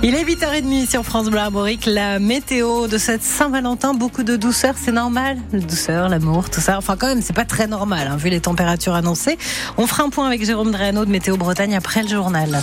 Il est 8h30 sur France Bleu Armorique. La météo de cette Saint-Valentin, beaucoup de douceur, c'est normal. La douceur, l'amour, tout ça. Enfin, quand même, c'est pas très normal, hein, vu les températures annoncées. On fera un point avec Jérôme Dréano de Météo Bretagne après le journal.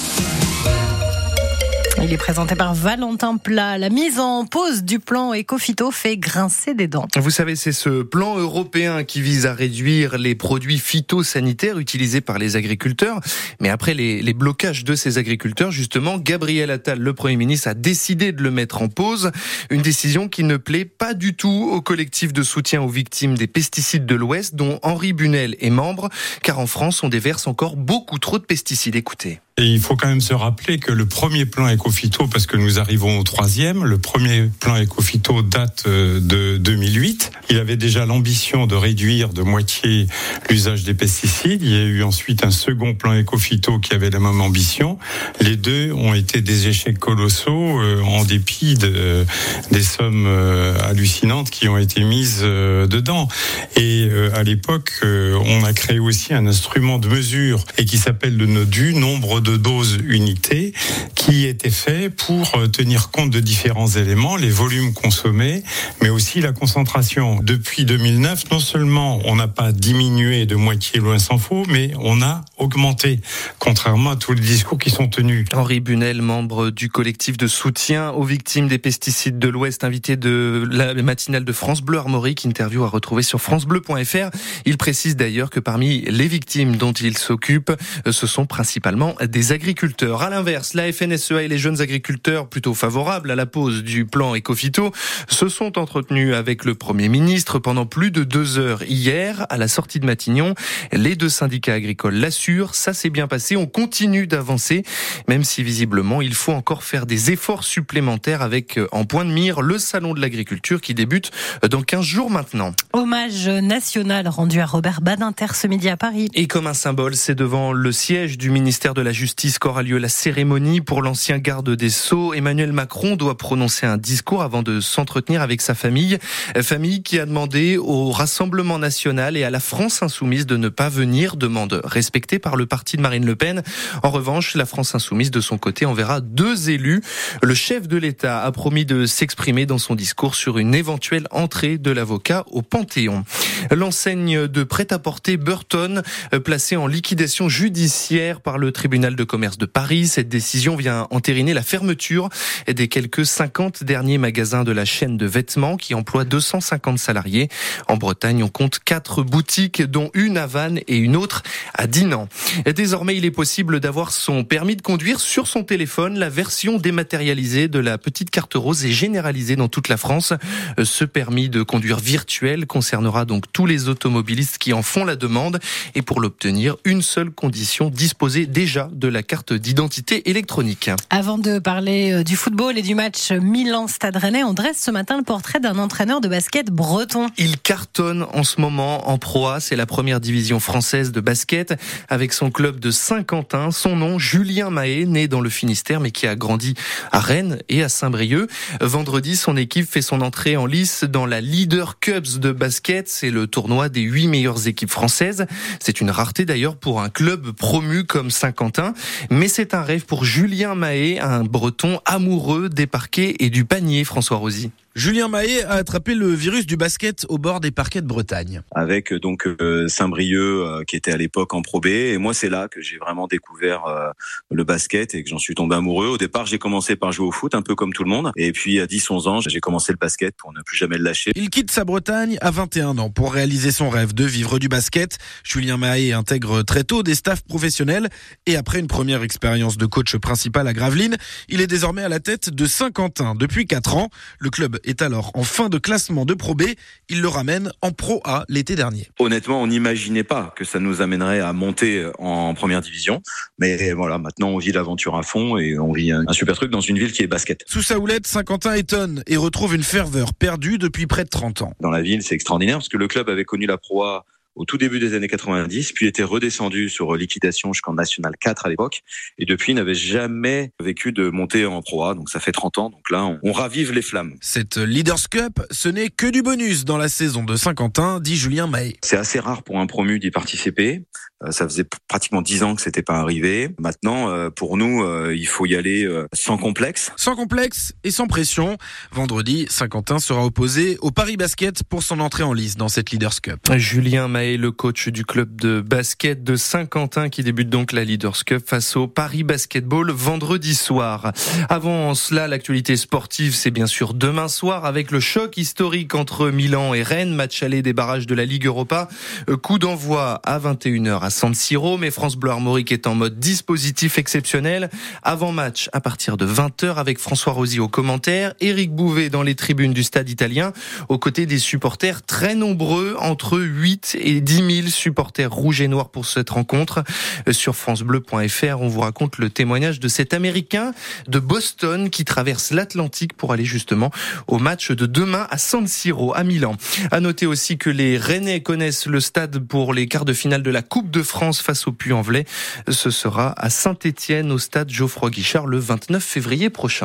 Il est présenté par Valentin Plat. La mise en pause du plan Ecofito fait grincer des dents. Vous savez, c'est ce plan européen qui vise à réduire les produits phytosanitaires utilisés par les agriculteurs. Mais après les, les blocages de ces agriculteurs, justement, Gabriel Attal, le Premier ministre, a décidé de le mettre en pause. Une décision qui ne plaît pas du tout au collectif de soutien aux victimes des pesticides de l'Ouest, dont Henri Bunel est membre, car en France, on déverse encore beaucoup trop de pesticides. Écoutez. Et il faut quand même se rappeler que le premier plan Ecofito, parce que nous arrivons au troisième, le premier plan Ecofito date euh, de 2008. Il avait déjà l'ambition de réduire de moitié l'usage des pesticides. Il y a eu ensuite un second plan Ecofito qui avait la même ambition. Les deux ont été des échecs colossaux euh, en dépit de, des sommes euh, hallucinantes qui ont été mises dedans. Et à l'époque, on a créé aussi un instrument de mesure et qui s'appelle le NODU, nombre de doses unités qui était fait pour euh, tenir compte de différents éléments, les volumes consommés, mais aussi la concentration. Depuis 2009, non seulement on n'a pas diminué de moitié loin s'en faut, mais on a augmenté, contrairement à tous les discours qui sont tenus. Henri Bunel, membre du collectif de soutien aux victimes des pesticides de l'Ouest, invité de la matinale de France Bleu Armorique, interview à retrouver sur francebleu.fr. Il précise d'ailleurs que parmi les victimes dont il s'occupe, euh, ce sont principalement des agriculteurs. À l'inverse, la FNSEA et les jeunes agriculteurs, plutôt favorables à la pose du plan Ecofito, se sont entretenus avec le Premier ministre pendant plus de deux heures hier, à la sortie de Matignon. Les deux syndicats agricoles l'assurent, ça s'est bien passé, on continue d'avancer, même si visiblement il faut encore faire des efforts supplémentaires avec euh, en point de mire le Salon de l'agriculture qui débute euh, dans 15 jours maintenant. Hommage national rendu à Robert Badinter ce midi à Paris. Et comme un symbole, c'est devant le siège du ministère de la Justice justice qu'aura lieu la cérémonie pour l'ancien garde des Sceaux. Emmanuel Macron doit prononcer un discours avant de s'entretenir avec sa famille. Famille qui a demandé au Rassemblement national et à la France insoumise de ne pas venir, demande respectée par le parti de Marine Le Pen. En revanche, la France insoumise de son côté enverra deux élus. Le chef de l'État a promis de s'exprimer dans son discours sur une éventuelle entrée de l'avocat au Panthéon. L'enseigne de prêt-à-porter Burton, placée en liquidation judiciaire par le tribunal de commerce de Paris. Cette décision vient entériner la fermeture des quelques 50 derniers magasins de la chaîne de vêtements qui emploient 250 salariés. En Bretagne, on compte quatre boutiques, dont une à Vannes et une autre à Dinan. Désormais, il est possible d'avoir son permis de conduire sur son téléphone. La version dématérialisée de la petite carte rose est généralisée dans toute la France. Ce permis de conduire virtuel concernera donc tous les automobilistes qui en font la demande. Et pour l'obtenir, une seule condition, disposer déjà de la carte d'identité électronique. Avant de parler euh, du football et du match Milan-Stade Rennais, on dresse ce matin le portrait d'un entraîneur de basket breton. Il cartonne en ce moment en Pro A, c'est la première division française de basket avec son club de Saint-Quentin. Son nom, Julien Mahé, né dans le Finistère mais qui a grandi à Rennes et à Saint-Brieuc. Vendredi, son équipe fait son entrée en lice dans la Leader Cups de basket. C'est le tournoi des huit meilleures équipes françaises. C'est une rareté d'ailleurs pour un club promu comme Saint-Quentin. Mais c'est un rêve pour Julien Mahé, un breton amoureux des parquets et du panier, François Rosy. Julien Mahé a attrapé le virus du basket au bord des parquets de Bretagne. Avec euh, donc euh, Saint-Brieuc euh, qui était à l'époque en Pro B et moi c'est là que j'ai vraiment découvert le basket et que j'en suis tombé amoureux. Au départ, j'ai commencé par jouer au foot un peu comme tout le monde et puis à 10 11 ans, j'ai commencé le basket pour ne plus jamais le lâcher. Il quitte sa Bretagne à 21 ans pour réaliser son rêve de vivre du basket. Julien Mahé intègre très tôt des staffs professionnels et après une première expérience de coach principal à Gravelines, il est désormais à la tête de Saint-Quentin depuis 4 ans. Le club est alors en fin de classement de Pro B. Il le ramène en Pro A l'été dernier. Honnêtement, on n'imaginait pas que ça nous amènerait à monter en première division. Mais voilà, maintenant on vit l'aventure à fond et on vit un super truc dans une ville qui est basket. Sous sa houlette, Saint-Quentin étonne et retrouve une ferveur perdue depuis près de 30 ans. Dans la ville, c'est extraordinaire parce que le club avait connu la Pro A au tout début des années 90, puis était redescendu sur liquidation jusqu'en National 4 à l'époque, et depuis n'avait jamais vécu de montée en Pro A. Donc ça fait 30 ans. Donc là, on, on ravive les flammes. Cette Leaders Cup, ce n'est que du bonus dans la saison de Saint-Quentin, dit Julien Mahé. C'est assez rare pour un promu d'y participer. Euh, ça faisait pratiquement 10 ans que c'était pas arrivé. Maintenant, euh, pour nous, euh, il faut y aller sans complexe. Sans complexe et sans pression. Vendredi, Saint-Quentin sera opposé au Paris Basket pour son entrée en lice dans cette Leaders Cup. Julien Mahé, le coach du club de basket de Saint-Quentin qui débute donc la Leaders Cup face au Paris Basketball vendredi soir. Avant cela, l'actualité sportive, c'est bien sûr demain soir avec le choc historique entre Milan et Rennes, match aller des barrages de la Ligue Europa. Coup d'envoi à 21h à San Siro, mais France Bleu Armorique est en mode dispositif exceptionnel. Avant match à partir de 20h avec François Rosy au commentaire, Éric Bouvet dans les tribunes du stade italien, aux côtés des supporters très nombreux, entre 8 et 10 000 supporters rouges et noirs pour cette rencontre. Sur francebleu.fr, on vous raconte le témoignage de cet Américain de Boston qui traverse l'Atlantique pour aller justement au match de demain à San Siro, à Milan. À noter aussi que les Rennais connaissent le stade pour les quarts de finale de la Coupe de France face au Puy-en-Velay. Ce sera à Saint-Étienne au stade Geoffroy Guichard le 29 février prochain.